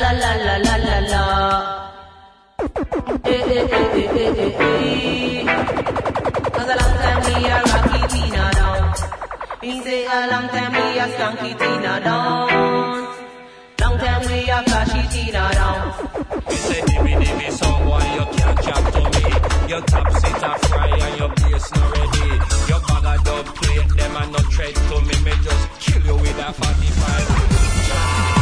la la la la la la. Eh eh eh eh eh eh eh. Cause a long time we a rocky Tina down. Me say a long time we a skanky Tina down. Long time we a flashy Tina down. You say dimmy dimmy someone you can't chat to me. Your top sit a fry and your bass not ready. Your bag of dub plate them and no tread to me. Me just kill you with a 45.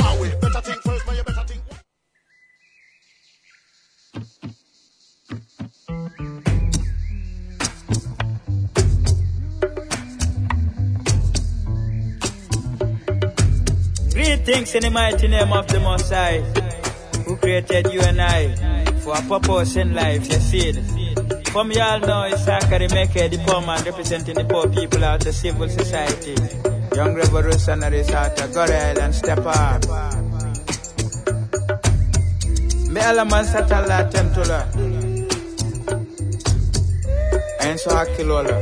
Greetings in the mighty name of the Most High, who created you and I for a purpose in life, you see. From y'all know, it's Zachary Meke, the poor man representing the poor people out of civil society. Young revolutionaries out of Gorel and Step Up. Me alaman satala tentula. So hakilola.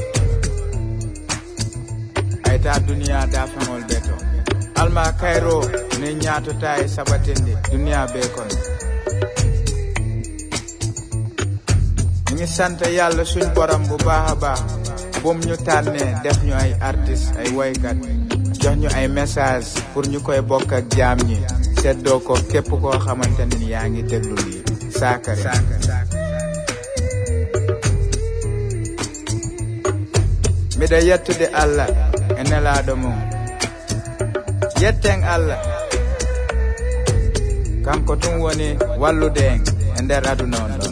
Aita dunia dafangol beto. Alma kayro ne ñaatota e sabatinde duniya be kono ngi sant yàlla suñ borom bu baax a baax bum ñu tànnee def ñu ay artiste ay woykat jox ñu ay message pour ñu koy bokk ak jaam ñi seddoo ko képp koo xamante ne yaa ngi déglu lii. Saakare mbiɗa yettude allah e nelaaɗo mum yetten allah kanko tun woni wallude en e nder aduna on ɗo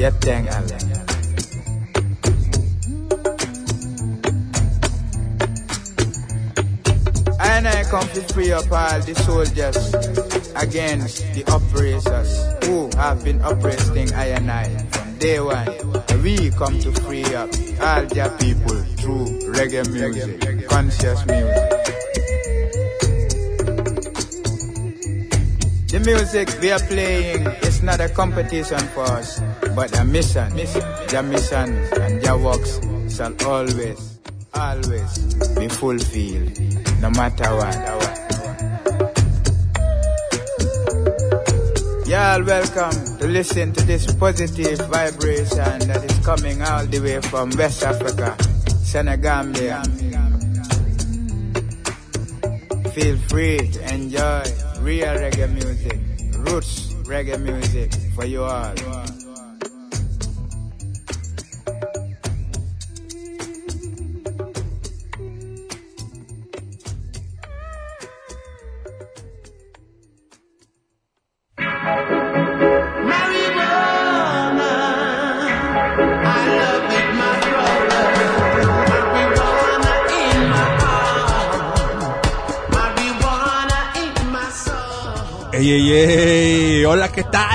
yetten allah And I come to free up all the soldiers against the oppressors who have been oppressing I and I from day one. We come to free up all their people through reggae music, conscious music. The music we are playing is not a competition for us, but a mission. Their missions and their works shall always, always be fulfilled, no matter what. Y'all welcome to listen to this positive vibration that is coming all the way from West Africa, Senegambia. Feel free to enjoy real reggae music, roots reggae music for you all.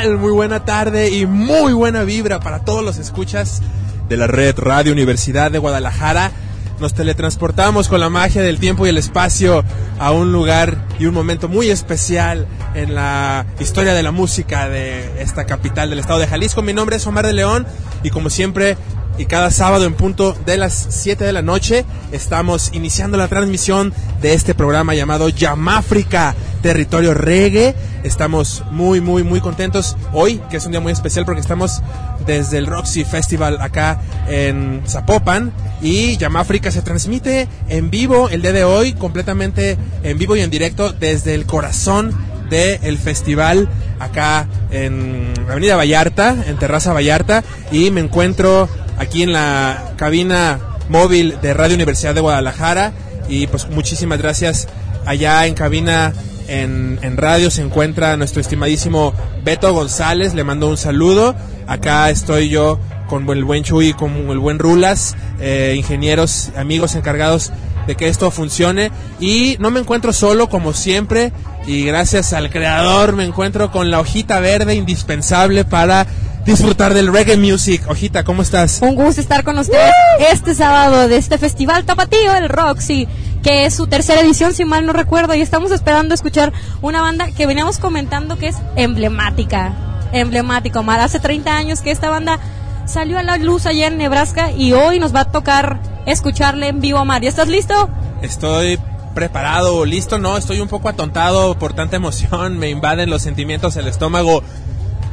Tal? Muy buena tarde y muy buena vibra para todos los escuchas de la red Radio Universidad de Guadalajara. Nos teletransportamos con la magia del tiempo y el espacio a un lugar y un momento muy especial en la historia de la música de esta capital del estado de Jalisco. Mi nombre es Omar de León y como siempre y cada sábado en punto de las 7 de la noche estamos iniciando la transmisión de este programa llamado Yamáfrica, territorio reggae. Estamos muy, muy, muy contentos. Hoy, que es un día muy especial porque estamos desde el Roxy Festival acá en Zapopan y Yamáfrica se transmite en vivo el día de hoy, completamente en vivo y en directo desde el corazón del festival acá en Avenida Vallarta, en Terraza Vallarta. Y me encuentro aquí en la cabina móvil de Radio Universidad de Guadalajara y pues muchísimas gracias allá en cabina en, en, radio se encuentra nuestro estimadísimo Beto González, le mando un saludo. Acá estoy yo con el buen Chuy, con el buen Rulas, eh, ingenieros, amigos encargados de que esto funcione. Y no me encuentro solo, como siempre, y gracias al creador me encuentro con la hojita verde indispensable para disfrutar del reggae music. Ojita, ¿cómo estás? Un gusto estar con ustedes este sábado de este festival tapatío, el Roxy, que es su tercera edición, si mal no recuerdo, y estamos esperando escuchar una banda que veníamos comentando que es emblemática, emblemática, Omar. Hace 30 años que esta banda salió a la luz allá en Nebraska y hoy nos va a tocar escucharle en vivo, Omar. ¿Ya estás listo? Estoy preparado, listo, no, estoy un poco atontado por tanta emoción, me invaden los sentimientos, el estómago.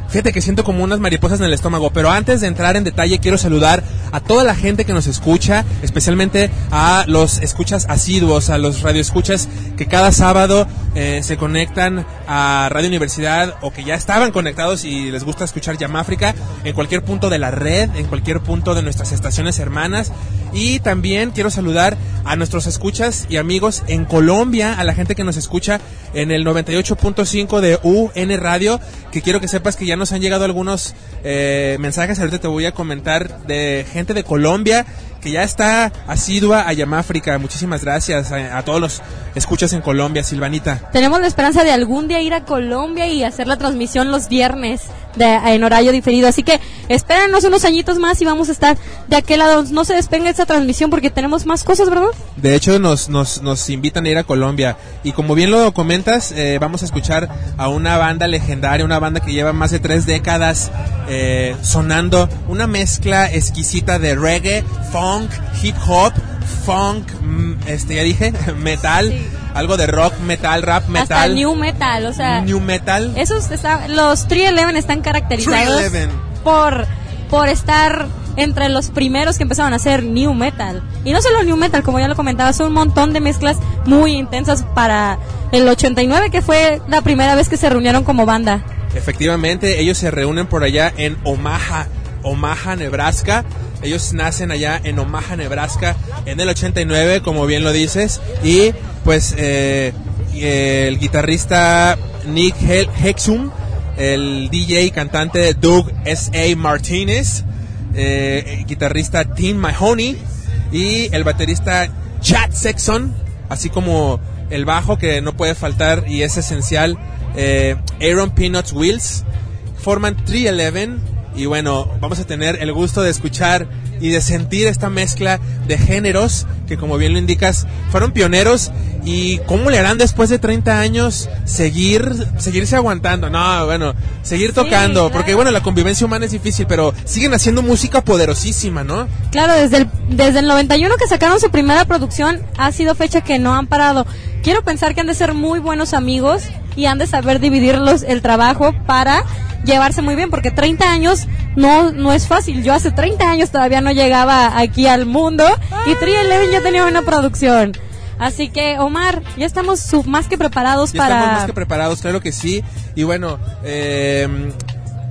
Fíjate que siento como unas mariposas en el estómago, pero antes de entrar en detalle quiero saludar a toda la gente que nos escucha, especialmente a los escuchas asiduos, a los radioescuchas que cada sábado eh, se conectan a Radio Universidad o que ya estaban conectados y les gusta escuchar Yamáfrica en cualquier punto de la red, en cualquier punto de nuestras estaciones hermanas. Y también quiero saludar a nuestros escuchas y amigos en Colombia, a la gente que nos escucha en el 98.5 de UN Radio, que quiero que sepas que ya nos han llegado algunos eh, mensajes, ahorita te voy a comentar de gente de Colombia que ya está asidua a Yamáfrica. Muchísimas gracias a, a, todos los escuchas en Colombia, Silvanita. Tenemos la esperanza de algún día ir a Colombia y hacer la transmisión los viernes de, en horario diferido. Así que espérenos unos añitos más y vamos a estar de aquel lado. No se despegue esta transmisión porque tenemos más cosas, ¿verdad? De hecho, nos, nos, nos invitan a ir a Colombia. Y como bien lo comentas, eh, vamos a escuchar a una banda legendaria, una banda que lleva más de tres décadas eh, sonando una mezcla exquisita de reggae, funk, hip hop, funk, mm, este ya dije, metal, sí. algo de rock, metal, rap, metal. Hasta new metal, o sea. New metal. Esos está, los 311 están caracterizados por por estar entre los primeros que empezaron a hacer new metal. Y no solo new metal, como ya lo comentaba, son un montón de mezclas muy intensas para el 89 que fue la primera vez que se reunieron como banda. Efectivamente, ellos se reúnen por allá en Omaha, Omaha, Nebraska. Ellos nacen allá en Omaha, Nebraska, en el 89, como bien lo dices. Y pues eh, el guitarrista Nick Hexum, el DJ y cantante Doug S.A. Martinez, eh, guitarrista Tim Mahoney y el baterista Chad Sexton, así como el bajo que no puede faltar y es esencial, eh, Aaron Peanuts Wheels, forman 311 y bueno, vamos a tener el gusto de escuchar y de sentir esta mezcla de géneros que como bien lo indicas fueron pioneros. Y cómo le harán después de 30 años seguir seguirse aguantando no bueno seguir tocando sí, claro. porque bueno la convivencia humana es difícil pero siguen haciendo música poderosísima no claro desde el desde el 91 que sacaron su primera producción ha sido fecha que no han parado. Quiero pensar que han de ser muy buenos amigos y han de saber dividirlos el trabajo para llevarse muy bien, porque 30 años no, no es fácil. Yo hace 30 años todavía no llegaba aquí al mundo y Tri ya tenía una producción. Así que, Omar, ya estamos más que preparados ya para... Estamos más que preparados, claro que sí. Y bueno, eh,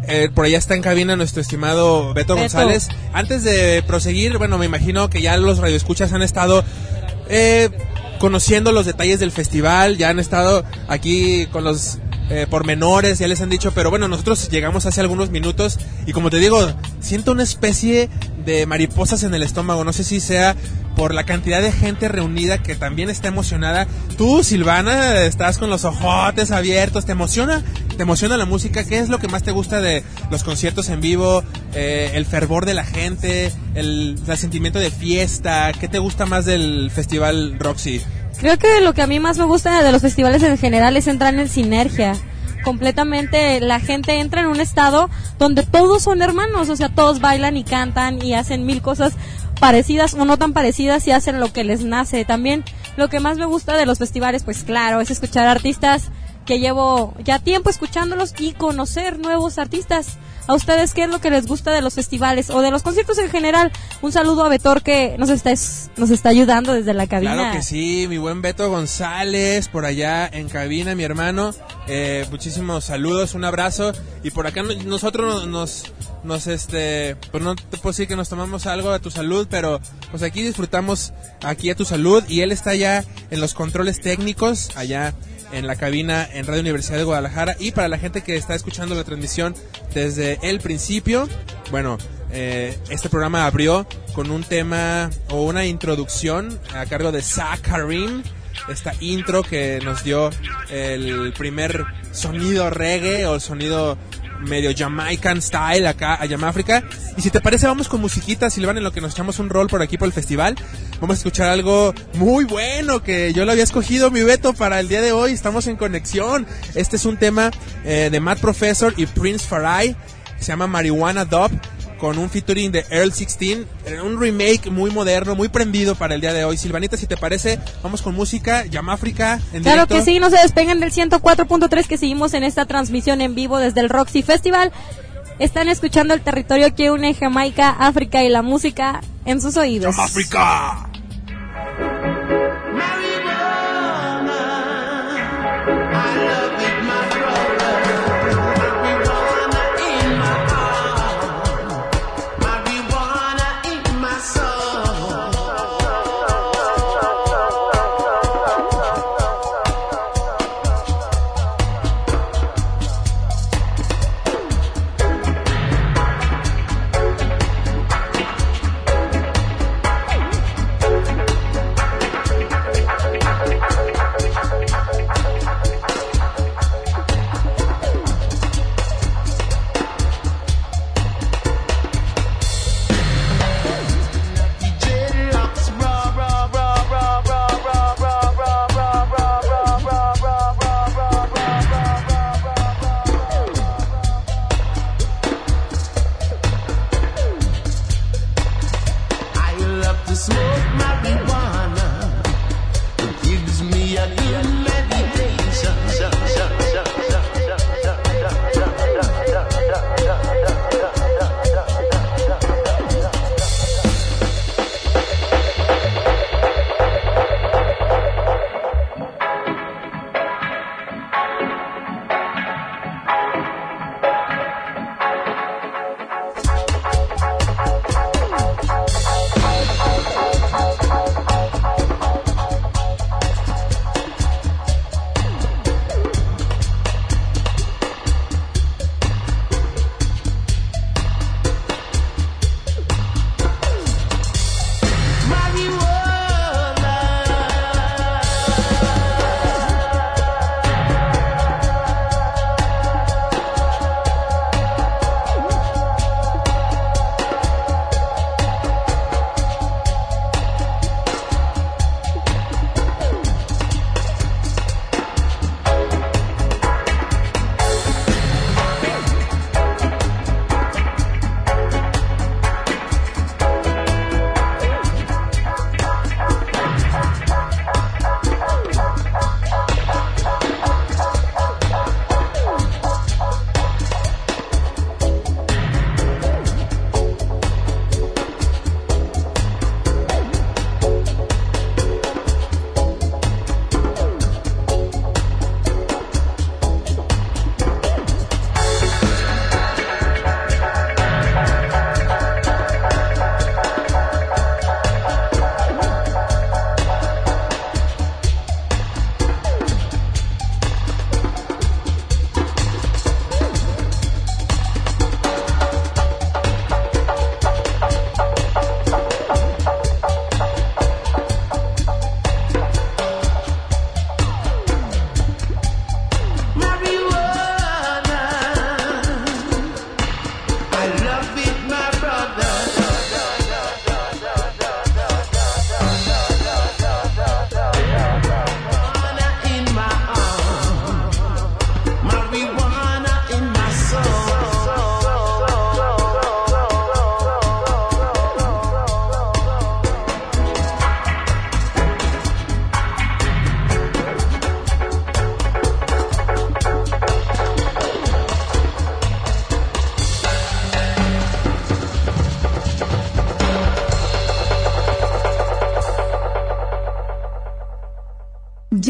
eh, por allá está en cabina nuestro estimado Beto, Beto, González. Antes de proseguir, bueno, me imagino que ya los radioescuchas han estado... Eh, conociendo los detalles del festival, ya han estado aquí con los eh, pormenores, ya les han dicho, pero bueno, nosotros llegamos hace algunos minutos y como te digo, siento una especie de mariposas en el estómago, no sé si sea por la cantidad de gente reunida que también está emocionada. Tú, Silvana, estás con los ojotes abiertos, ¿te emociona? ¿Te emociona la música? ¿Qué es lo que más te gusta de los conciertos en vivo? Eh, el fervor de la gente, el, el sentimiento de fiesta, ¿qué te gusta más del festival Roxy? Creo que lo que a mí más me gusta de los festivales en general es entrar en sinergia. Completamente la gente entra en un estado donde todos son hermanos, o sea, todos bailan y cantan y hacen mil cosas parecidas o no tan parecidas y hacen lo que les nace. También lo que más me gusta de los festivales, pues claro, es escuchar artistas que llevo ya tiempo escuchándolos y conocer nuevos artistas. ¿A ustedes qué es lo que les gusta de los festivales o de los conciertos en general? Un saludo a Betor que nos está, nos está ayudando desde la cabina. Claro que sí, mi buen Beto González, por allá en cabina, mi hermano. Eh, muchísimos saludos, un abrazo. Y por acá nosotros nos, nos, este, pues no te puedo decir que nos tomamos algo a tu salud, pero pues aquí disfrutamos aquí a tu salud. Y él está allá en los controles técnicos, allá en la cabina en Radio Universidad de Guadalajara. Y para la gente que está escuchando la transmisión desde el principio, bueno, eh, este programa abrió con un tema o una introducción a cargo de Zach Karim, esta intro que nos dio el primer sonido reggae o sonido medio Jamaican style acá a Yamáfrica. Y si te parece, vamos con musiquita, Silvana, en lo que nos echamos un rol por aquí por el festival. Vamos a escuchar algo muy bueno que yo lo había escogido, mi Beto, para el día de hoy. Estamos en conexión. Este es un tema eh, de Matt Professor y Prince Farai. Se llama Marijuana Dub con un featuring de Earl 16, eh, un remake muy moderno, muy prendido para el día de hoy. Silvanita, si te parece, vamos con música, Yamáfrica en Claro directo. que sí, no se despeguen del 104.3 que seguimos en esta transmisión en vivo desde el Roxy Festival. Están escuchando el territorio que une Jamaica, África y la música en sus oídos. Yamáfrica. I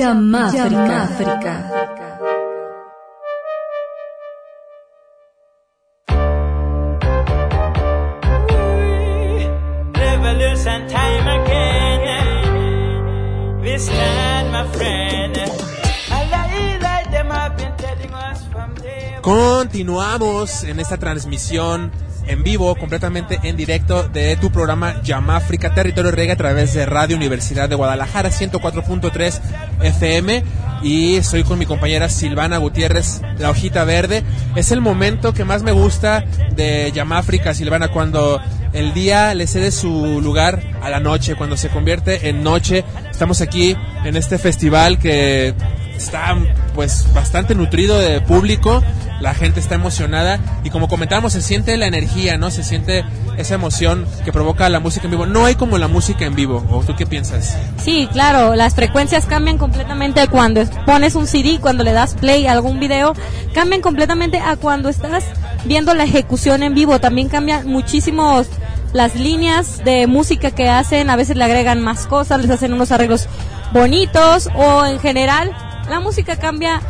Yamáfrica. Time again. My friend. Continuamos en esta transmisión en vivo, completamente en directo de tu programa Yamáfrica Territorio Reggae a través de Radio Universidad de Guadalajara 104.3 FM y estoy con mi compañera Silvana Gutiérrez, la hojita verde. Es el momento que más me gusta de Yamáfrica, Silvana, cuando el día le cede su lugar a la noche, cuando se convierte en noche. Estamos aquí en este festival que está pues bastante nutrido de público, la gente está emocionada y como comentábamos se siente la energía, ¿no? Se siente esa emoción que provoca la música en vivo. No hay como la música en vivo, ¿o tú qué piensas? Sí, claro, las frecuencias cambian completamente cuando pones un CD, cuando le das play a algún video, cambian completamente a cuando estás viendo la ejecución en vivo. También cambian muchísimos las líneas de música que hacen, a veces le agregan más cosas, les hacen unos arreglos bonitos o en general la música cambia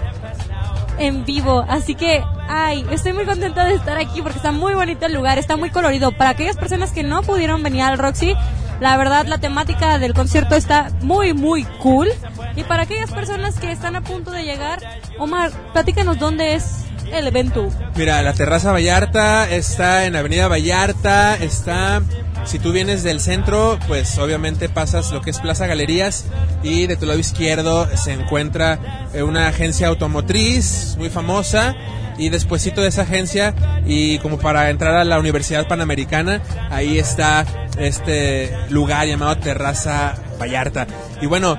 en vivo, así que ay, estoy muy contenta de estar aquí porque está muy bonito el lugar, está muy colorido. Para aquellas personas que no pudieron venir al Roxy, la verdad la temática del concierto está muy muy cool. Y para aquellas personas que están a punto de llegar, Omar, platícanos dónde es el evento. Mira, la terraza Vallarta está en Avenida Vallarta, está si tú vienes del centro, pues obviamente pasas lo que es Plaza Galerías y de tu lado izquierdo se encuentra eh, una agencia automotriz muy famosa y despuesito de esa agencia y como para entrar a la Universidad Panamericana, ahí está este lugar llamado Terraza Vallarta. Y bueno,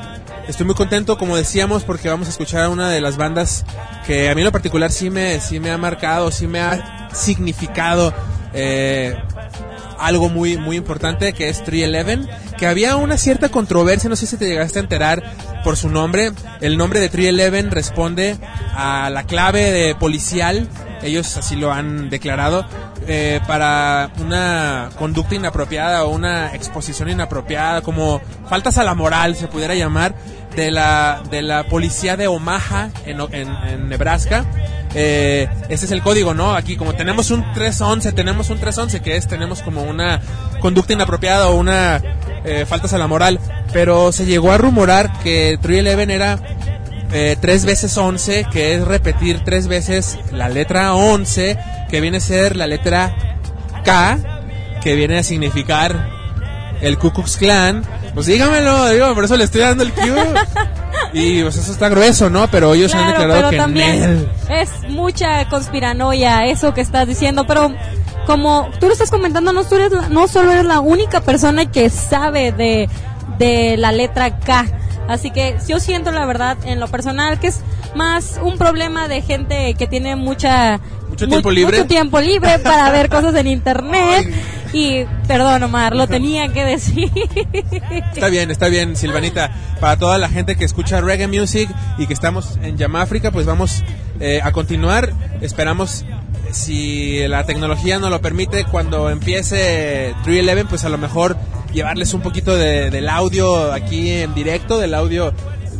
estoy muy contento, como decíamos, porque vamos a escuchar a una de las bandas que a mí en lo particular sí me, sí me ha marcado, sí me ha significado eh, algo muy, muy importante que es 311, que había una cierta controversia, no sé si te llegaste a enterar por su nombre. El nombre de 311 responde a la clave de policial, ellos así lo han declarado, eh, para una conducta inapropiada o una exposición inapropiada, como faltas a la moral se pudiera llamar, de la, de la policía de Omaha en, en, Nebraska. Eh, ese es el código, ¿no? Aquí como tenemos un 311, tenemos un 311 que es, tenemos como una conducta inapropiada o una eh, faltas a la moral, pero se llegó a rumorar que 311 era eh, tres veces 11, que es repetir tres veces la letra 11, que viene a ser la letra K, que viene a significar el Ku Klux Klan. Pues dígamelo, digo, por eso le estoy dando el cue. Y pues eso está grueso, ¿no? Pero ellos han Claro, declarado pero que también es mucha conspiranoia eso que estás diciendo, pero como tú lo estás comentando, no, tú eres la- no solo eres la única persona que sabe de, de la letra K. Así que yo siento la verdad en lo personal que es más un problema de gente que tiene mucha Mucho tiempo libre. mucho tiempo libre para ver cosas en internet y perdón Omar, lo tenía que decir. Está bien, está bien, Silvanita. Para toda la gente que escucha reggae music y que estamos en Yamáfrica, pues vamos eh, a continuar. Esperamos, si la tecnología nos lo permite, cuando empiece 311, pues a lo mejor llevarles un poquito de- del audio aquí en directo, del audio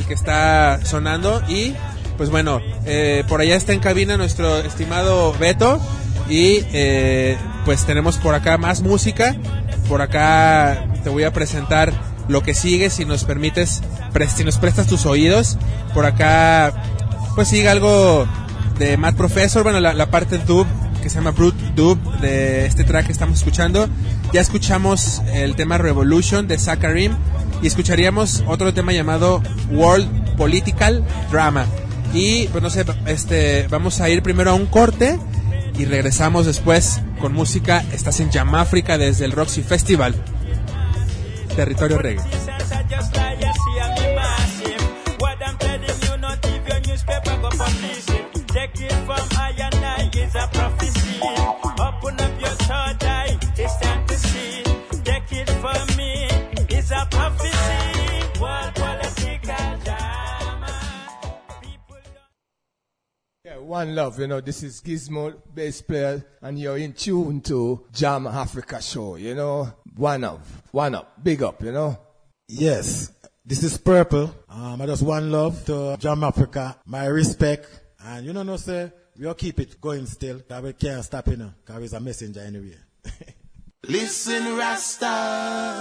que está sonando. Y pues bueno, eh, por allá está en cabina nuestro estimado Beto. Y eh, pues tenemos por acá más música. Por acá te voy a presentar lo que sigue, si nos permites, si nos prestas tus oídos. Por acá, pues sigue algo de Matt Professor, bueno, la, la parte dub que se llama Brute Dub de este track que estamos escuchando. Ya escuchamos el tema Revolution de Sakarim y escucharíamos otro tema llamado World Political Drama. Y pues no sé, este, vamos a ir primero a un corte y regresamos después con música. Estás en Yamáfrica desde el Roxy Festival. Territorio Reggae. One love, you know, this is Gizmo, bass player, and you're in tune to Jam Africa Show, you know. One up, one up, big up, you know. Yes, this is Purple. Um, I just one love to Jam Africa. My respect. And you know, no, sir, we'll keep it going still. Cause we can't stop, you know, cause he's a messenger anyway. Listen, Rasta.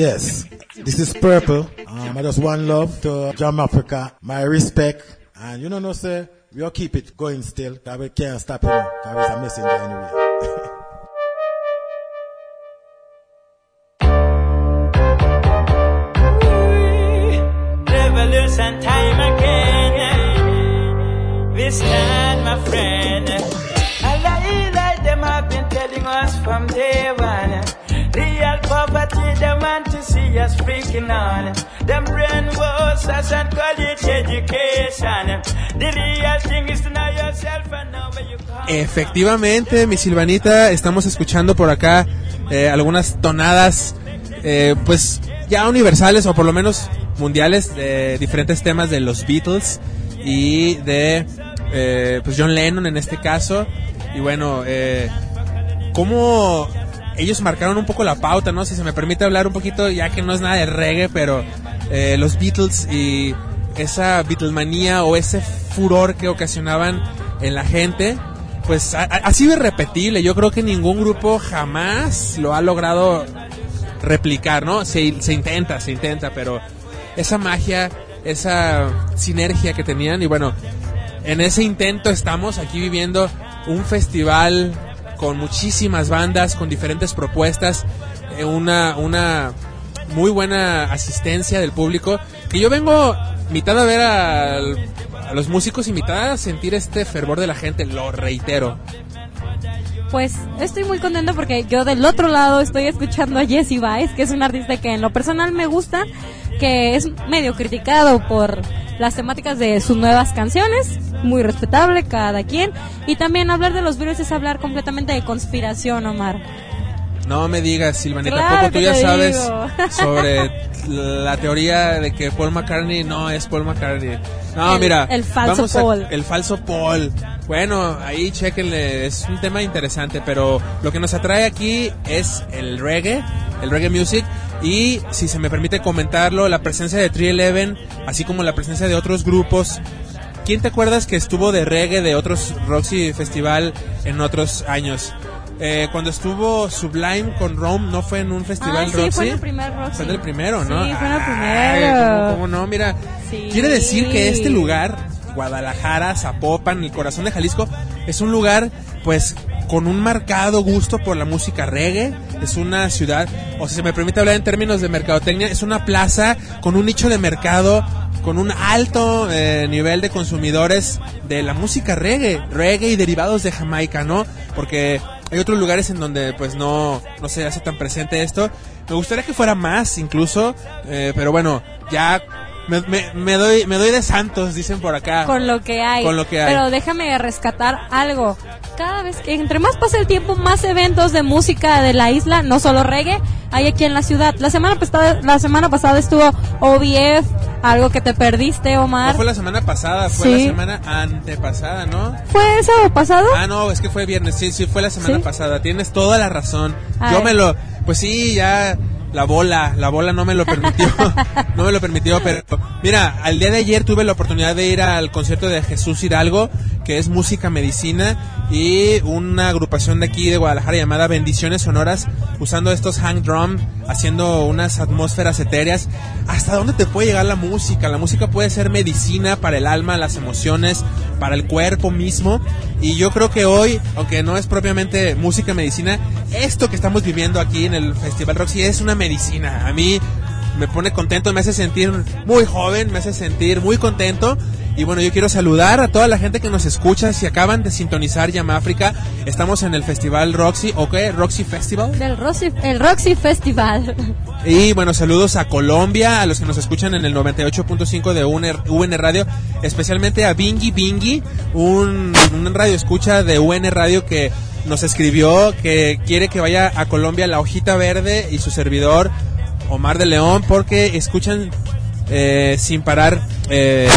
Yes, this is Purple. Um, I just want love to Jam Africa. My respect. And you know, no, sir, we'll keep it going still. Cause we can't stop it. Cause it's a messenger anyway. Efectivamente, mi Silvanita, estamos escuchando por acá eh, algunas tonadas, eh, pues ya universales o por lo menos mundiales de diferentes temas de los Beatles y de eh, pues John Lennon en este caso. Y bueno, eh, cómo ellos marcaron un poco la pauta, ¿no? Si se me permite hablar un poquito, ya que no es nada de reggae, pero eh, los Beatles y esa Beatlemanía o ese furor que ocasionaban en la gente, pues ha, sido irrepetible. Yo creo que ningún grupo jamás lo ha logrado replicar, ¿no? Se intenta, se intenta, pero esa magia, esa sinergia que tenían y bueno, en ese intento estamos aquí viviendo un festival con muchísimas bandas, con diferentes propuestas, eh, una, una muy buena asistencia del público, que yo vengo mitad a ver a, a los músicos y mitad a sentir este fervor de la gente, lo reitero. Pues estoy muy contenta porque yo del otro lado estoy escuchando a Jesse Baez, que es un artista que en lo personal me gusta, que es medio criticado por las temáticas de sus nuevas canciones, muy respetable cada quien, y también hablar de los virus es hablar completamente de conspiración, Omar. No me digas, Silvanita, Claro tampoco tú ya sabes digo. sobre la teoría de que Paul McCartney no es Paul McCartney. No, El- mira, el falso vamos a- Paul. el falso Paul. Bueno, ahí chequenle, es un tema interesante, pero lo que nos atrae aquí es el reggae, el reggae music y si se me permite comentarlo, la presencia de 311, así como la presencia de otros grupos ¿Quién te acuerdas que estuvo de reggae de otros Roxy Festival en otros años? Eh, cuando estuvo Sublime con Rome, ¿no fue en un festival Ah, sí, Roxy? fue en el primer Roxy. Fue en el primero, ¿no? Sí, fue en el primero. ¿cómo, cómo no? Mira, Sí. quiere decir que este lugar, Guadalajara, Zapopan, el corazón de Jalisco, es un lugar, pues, con un marcado gusto por la música reggae. Es una ciudad, o si se me permite hablar en términos de mercadotecnia, es una plaza con un nicho de mercado con un alto eh, nivel de consumidores de la música reggae, reggae y derivados de Jamaica, ¿no? Porque hay otros lugares en donde pues no, no se hace tan presente esto. Me gustaría que fuera más incluso, eh, pero bueno, ya me, me- me doy me doy de santos, dicen por acá. Con lo que hay. Con lo que hay. Pero déjame rescatar algo. Cada vez que, entre más pasa el tiempo, más eventos de música de la isla, no solo reggae, hay aquí en la ciudad. La semana pasada, la semana pasada estuvo OBF, algo que te perdiste, No Omar. fue la semana pasada, fue Sí. la semana antepasada, ¿no? ¿Fue el sábado pasado? Ah, no, es que fue viernes, sí, sí, fue la semana ¿Sí? pasada. Tienes toda la razón. Ay. Yo me lo, pues sí, ya la bola, la bola no me lo permitió, no me lo permitió, pero mira, al día de ayer tuve la oportunidad de ir al concierto de Jesús Hidalgo, que es música medicina y una agrupación de aquí de Guadalajara llamada Bendiciones Sonoras, usando estos hang drum, haciendo unas atmósferas etéreas. ¿Hasta dónde te puede llegar la música? La música puede ser medicina para el alma, las emociones, para el cuerpo mismo. Y yo creo que hoy, aunque no es propiamente música medicina, esto que estamos viviendo aquí en el Festival Roxy es una medicina. A mí me pone contento, me hace sentir muy joven, me hace sentir muy contento. Y bueno, yo quiero saludar a toda la gente que nos escucha. Si acaban de sintonizar Llama África, estamos en el Festival Roxy, ¿o qué? Roxy Festival. Del Roxy, el Roxy Festival. Y bueno, saludos a Colombia, a los que nos escuchan en el 98.5 de UN, UN Radio, especialmente a Bingy Bingy, un, un radio escucha de UN Radio que nos escribió que quiere que vaya a Colombia la hojita verde y su servidor Omar de León porque escuchan eh, sin parar eh,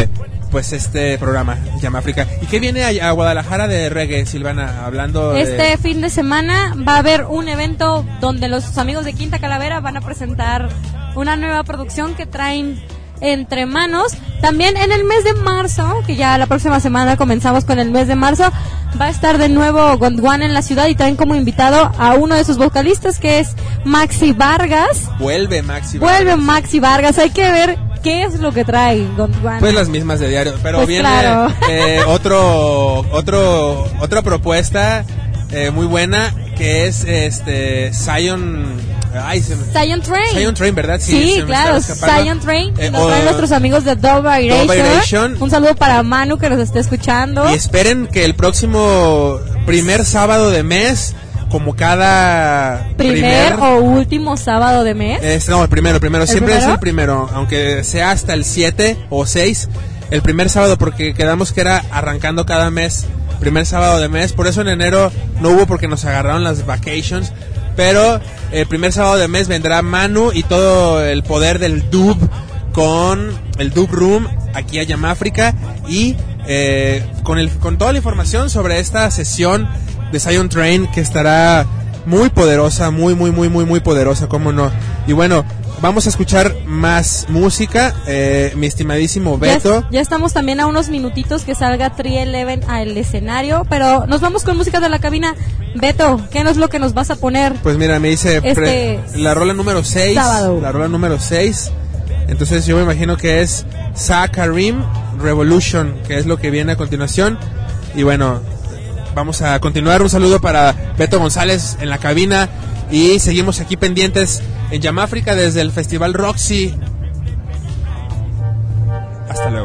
pues este programa Llama África. ¿Y qué viene a, Guadalajara de reggae, Silvana? Hablando. Este fin de semana va a haber un evento donde los amigos de Quinta Calavera van a presentar una nueva producción que traen entre manos. También en el mes de marzo, que ya la próxima semana comenzamos con el mes de marzo, va a estar de nuevo Gondwana en la ciudad y traen como invitado a uno de sus vocalistas que es Maxi Vargas. Vuelve Maxi. Vuelve Vargas. Maxi Vargas, hay que ver qué es lo que trae Gondwana. Pues las mismas de diario, pero Pues viene claro. eh, otro, otro, otra propuesta eh, muy buena que es este Zion, ay, se me- Zion Train. Zion Train, ¿verdad? Sí, se me claro. Zion Train, Eh, nos traen nuestros amigos de Dove Vibration. Un saludo para Manu que nos esté escuchando. Y esperen que el próximo primer sábado de mes, como cada Primer o último sábado de mes. Es, no, el primero, el primero. ¿El Siempre es primero? el primero, aunque sea hasta el 7 o 6. El primer sábado, porque quedamos que era arrancando cada mes, primer sábado de mes. Por eso en enero no hubo porque nos agarraron las vacations. Pero el primer sábado de mes vendrá Manu y todo el poder del dub con el dub room aquí a Yamáfrica y eh, con, el, con toda la información sobre esta sesión de Zion Train que estará muy poderosa, muy, muy, muy, muy, muy poderosa, cómo no. Y bueno, vamos a escuchar más música, eh, mi estimadísimo Ya, es- Beto. ya estamos también a unos minutitos que salga 311 al escenario, pero nos vamos con música de la cabina. Beto, ¿qué es lo que nos vas a poner? Pues mira, me dice Este la rola número 6. sábado. La rola número 6. Entonces yo me imagino que es Sakarim Revolution, que es lo que viene a continuación. Y bueno, vamos a continuar. Un saludo para Beto González en la cabina. Y seguimos aquí pendientes en Yamáfrica desde el Festival Roxy. Hasta luego.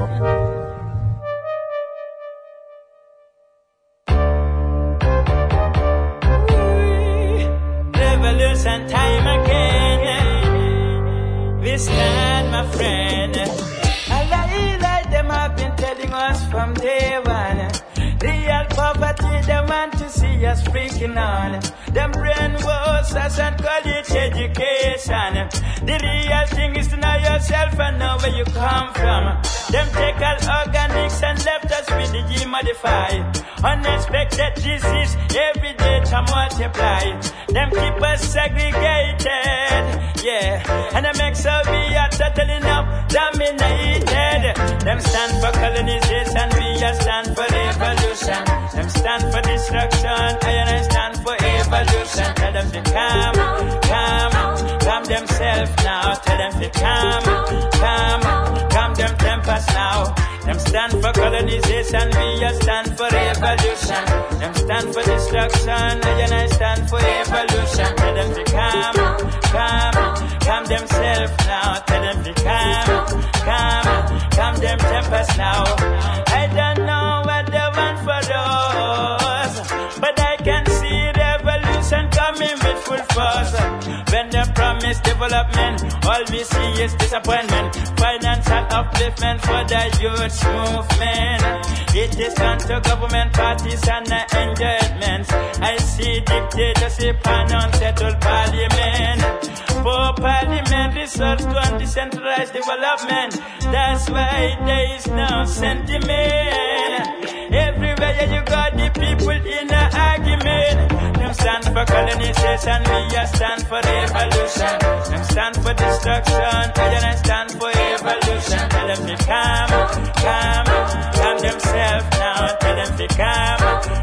Come. Them take all organics and left us with the G modify. Unexpected disease every day to multiply. Them keep us segregated, yeah. And makes us we are totally now dominated. Them stand for colonization, we stand for revolution. Them stand for destruction, I and I stand for evolution. Tell them to come, come, come themselves now. Tell them to come, come, come them tempers now. Them stand for colonization, we are stand for revolution. Them stand for destruction, I and I stand for evolution. Tell them to come, come, come themselves now. Tell them to come, come, come them tempers now. When they promise development, all we see is disappointment. Financial upliftment for the youth movement. It is gone to government parties and the enjoyments. I see dictatorship and unsettled parliament. For parliament results to decentralized development. That's why there is no sentiment. Everywhere you go, the people in an argument. Them stand for colonization, we a stand for revolution. Them stand for destruction, I and I stand for evolution. Tell them to come, come, come themselves now. Tell them to come,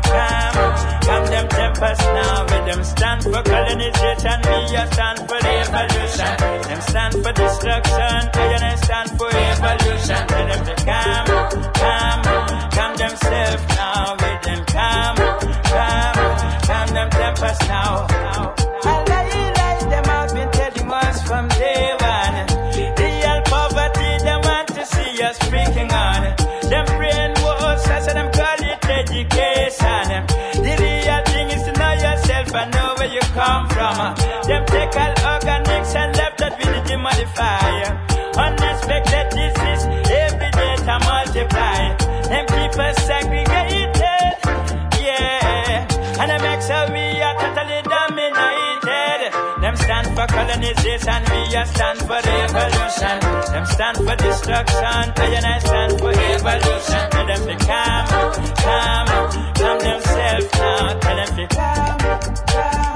come, come them tempers now. With them stand for colonization, we a stand for revolution. Them stand for destruction, I and I stand for evolution. Tell them to come tempers now. I them have been telling us from day one. Real poverty, they want to see us on. Them brainwash us them call it education. The real thing is to know yourself and know where you come from. Them take all colonization, we are stand for revolution. Them stand for destruction, I and I stand for evolution. Tell them to come, come, come themselves now. Tell them to come, come,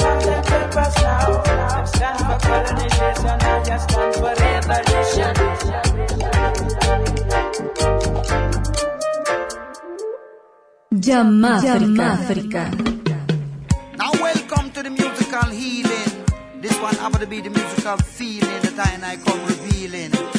come them help now. Them stand for colonization, I just stand for revolution. Jamaica. Now This one happen to be the musical feeling that I and I come revealing.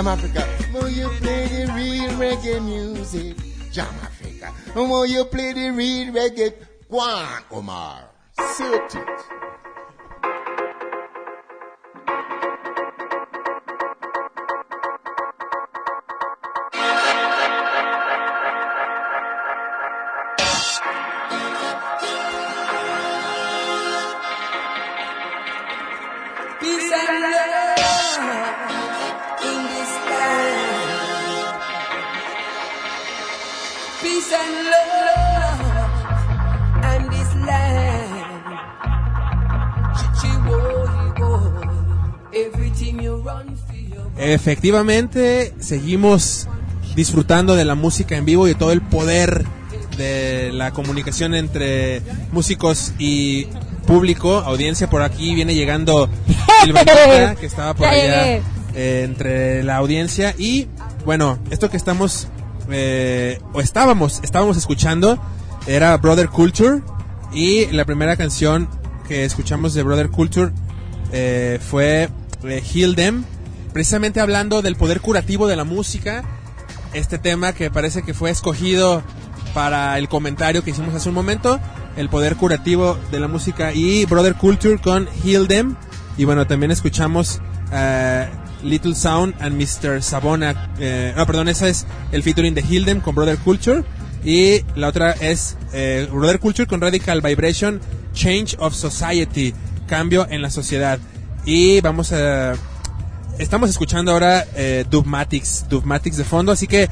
Jam Africa. Will you play the real reggae music? Jam Africa. Will you play the real reggae? Go on, Omar. Sit it. Efectivamente, seguimos disfrutando de la música en vivo y de todo el poder de la comunicación entre músicos y público, audiencia por aquí viene llegando Silvanita, que estaba por allá llegué. eh, entre la audiencia. Y bueno, esto que estamos eh, o estábamos estábamos escuchando era Brother Culture. Y la primera canción que escuchamos de Brother Culture eh, fue eh, Heal Them, precisamente hablando del poder curativo de la música, este tema que parece que fue escogido para el comentario que hicimos hace un momento, el poder curativo de la música y Brother Culture con Heal Them y bueno, también escuchamos eh, Little Sound and Mr. Sabona, eh, no, perdón, esa es el featuring de Heal Them con Brother Culture y la otra es eh, Brother Culture con Radical Vibration, Change of Society, cambio en la sociedad. Y vamos a... Estamos escuchando ahora eh, Dubmatics, Dubmatics de fondo, así que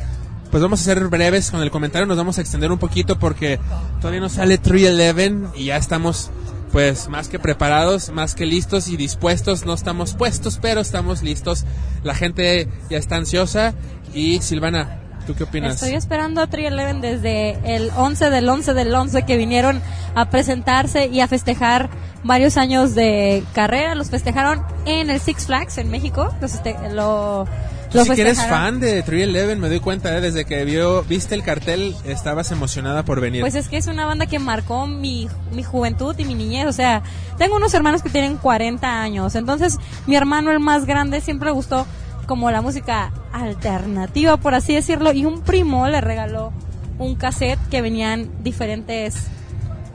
pues vamos a ser breves con el comentario, nos vamos a extender un poquito porque todavía no sale 311 y ya estamos pues más que preparados, más que listos y dispuestos, no estamos puestos, pero estamos listos. La gente ya está ansiosa y Silvana, ¿tú qué opinas? Estoy esperando a 311 desde el 11 del 11 del 11 que vinieron a presentarse y a festejar varios años de carrera. Los festejaron en el Six Flags en México. Los este- lo, Tú sí que eres fan de 311, me doy cuenta, ¿eh? desde que vio, viste el cartel, estabas emocionada por venir. Pues es que es una banda que marcó mi, mi juventud y mi niñez. O sea, tengo unos hermanos que tienen 40 años. Entonces, mi hermano, el más grande, siempre le gustó como la música alternativa, por así decirlo. Y un primo le regaló un cassette que venían diferentes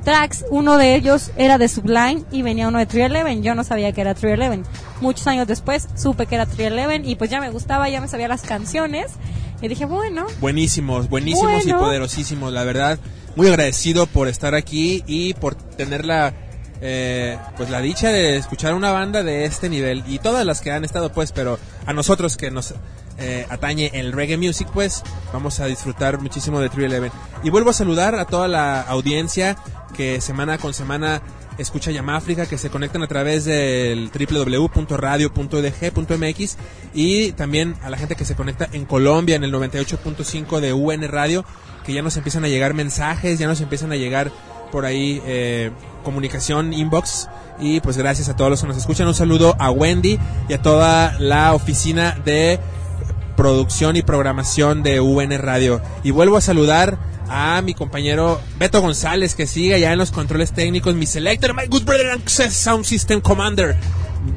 tracks. Uno de ellos era de Sublime y venía uno de 311. Yo no sabía que era 311. Muchos años después supe que era 311 y pues ya me gustaba, ya me sabía las canciones. Y dije, bueno, Buenísimos, buenísimos y poderosísimos, la verdad. Muy agradecido por estar aquí y por tener la, eh, pues la dicha de escuchar una banda de este nivel y todas las que han estado, pues, pero a nosotros que nos eh, atañe el reggae music, pues, vamos a disfrutar muchísimo de 311. Y vuelvo a saludar a toda la audiencia que semana con semana escucha Yamáfrica, que se conectan a través del www.radio.udg.mx y también a la gente que se conecta en Colombia en el 98.5 de UN Radio, que ya nos empiezan a llegar mensajes, ya nos empiezan a llegar por ahí eh, comunicación, inbox. Y pues gracias a todos los que nos escuchan. Un saludo a Wendy y a toda la oficina de producción y programación de UN Radio. Y vuelvo a saludar a mi compañero Beto González, que sigue allá en los controles técnicos, mi selector, my good brother access sound system commander.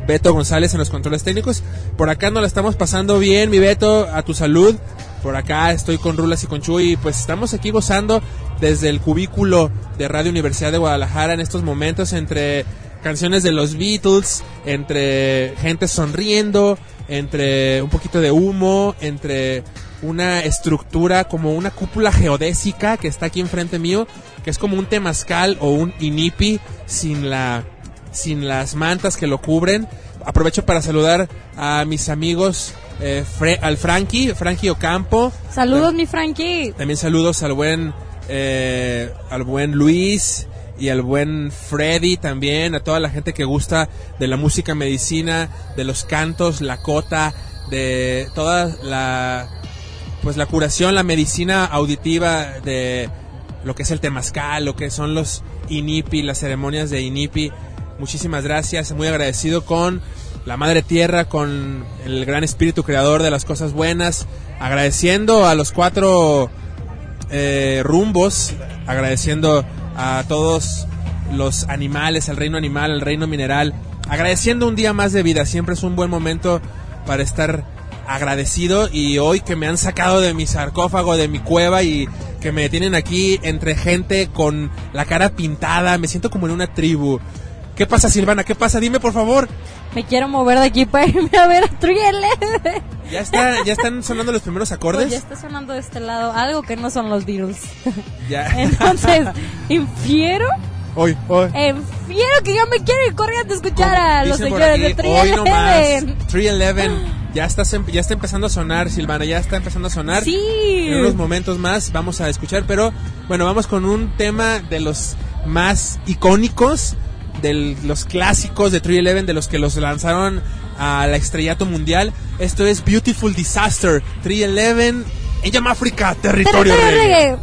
Beto González en los controles técnicos. Por acá nos la estamos pasando bien, mi Beto, a tu salud. Por acá estoy con Rulas y con Chuy pues estamos aquí gozando desde el cubículo de Radio Universidad de Guadalajara en estos momentos entre canciones de los Beatles, entre gente sonriendo, entre un poquito de humo, entre una estructura como una cúpula geodésica que está aquí enfrente mío, que es como un temazcal o un inipi sin la sin las mantas que lo cubren. Aprovecho para saludar a mis amigos eh, Fre- al Frankie, Frankie Ocampo. saludos mi Frankie. También saludos al buen eh, al buen Luis y al buen Freddy también, a toda la gente que gusta de la música medicina, de los cantos, la cota, de toda la pues la curación, la medicina auditiva de lo que es el temazcal, lo que son los inipi, las ceremonias de inipi. Muchísimas gracias, muy agradecido con la Madre Tierra, con el gran espíritu creador de las cosas buenas, agradeciendo a los cuatro eh, rumbos, agradeciendo a todos los animales, al reino animal, al reino mineral, agradeciendo un día más de vida. Siempre es un buen momento para estar agradecido y hoy que me han sacado de mi sarcófago, de mi cueva y que me tienen aquí entre gente con la cara pintada, me siento como en una tribu. ¿Qué pasa, Silvana? ¿Qué pasa? Dime, por favor. Me quiero mover de aquí para irme a ver a Triele. Ya, está, ya están sonando los primeros acordes. ya está sonando de este lado algo que no son los Beatles. Ya. Entonces, infiero, Hoy, hoy. infiero que yo me quiero ir corriendo a escuchar a los Dicen señores de aquí, hoy nomás, Triele. 311. Ya está, ya está empezando a sonar, Silvana, ya está empezando a sonar. Sí. En unos momentos más vamos a escuchar, pero bueno, vamos con un tema de los más icónicos, de los clásicos de 311, de los que los lanzaron a la estrellato mundial. Esto es Beautiful Disaster, 311 en territorio Territorio reggae.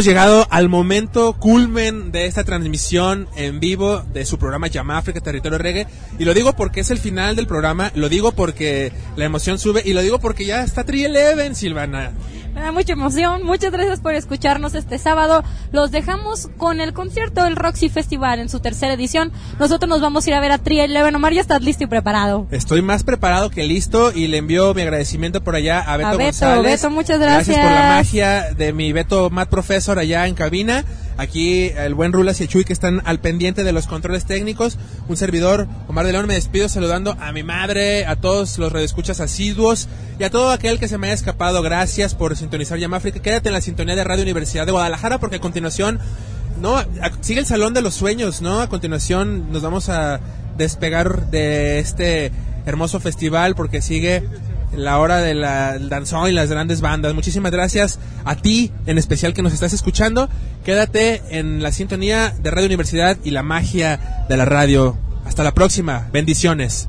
Llegado al momento culmen de esta transmisión en vivo de su programa Llama África Territorio Reggae. Y lo digo porque es el final del programa, lo digo porque la emoción sube y lo digo porque ya está Tri Eleven, Silvana. Me da mucha emoción. Muchas gracias por escucharnos este sábado. Los dejamos con el concierto del Roxy Festival en su tercera edición. Nosotros nos vamos a ir a ver a Tri Eleven. Omar, ya estás listo y preparado. Estoy más preparado que listo y le envío mi agradecimiento por allá a Beto, A Beto, González. Beto, muchas gracias. por la magia de mi Beto Matt Professor allá en cabina. Aquí el buen Rulas y Chuy que están al pendiente de los controles técnicos. Un servidor, Omar de León, me despido saludando a mi madre, a todos los redescuchas asiduos y a todo aquel que se me haya escapado. Gracias por sintonizar Llama África. Quédate en la sintonía de Radio Universidad de Guadalajara porque a continuación, no, sigue el Salón de los Sueños, ¿no? A continuación nos vamos a despegar de este hermoso festival porque sigue la hora del danzón y las grandes bandas. Muchísimas gracias a ti en especial que nos estás escuchando. Quédate en la sintonía de Radio Universidad y la magia de la radio. Hasta la próxima. Bendiciones.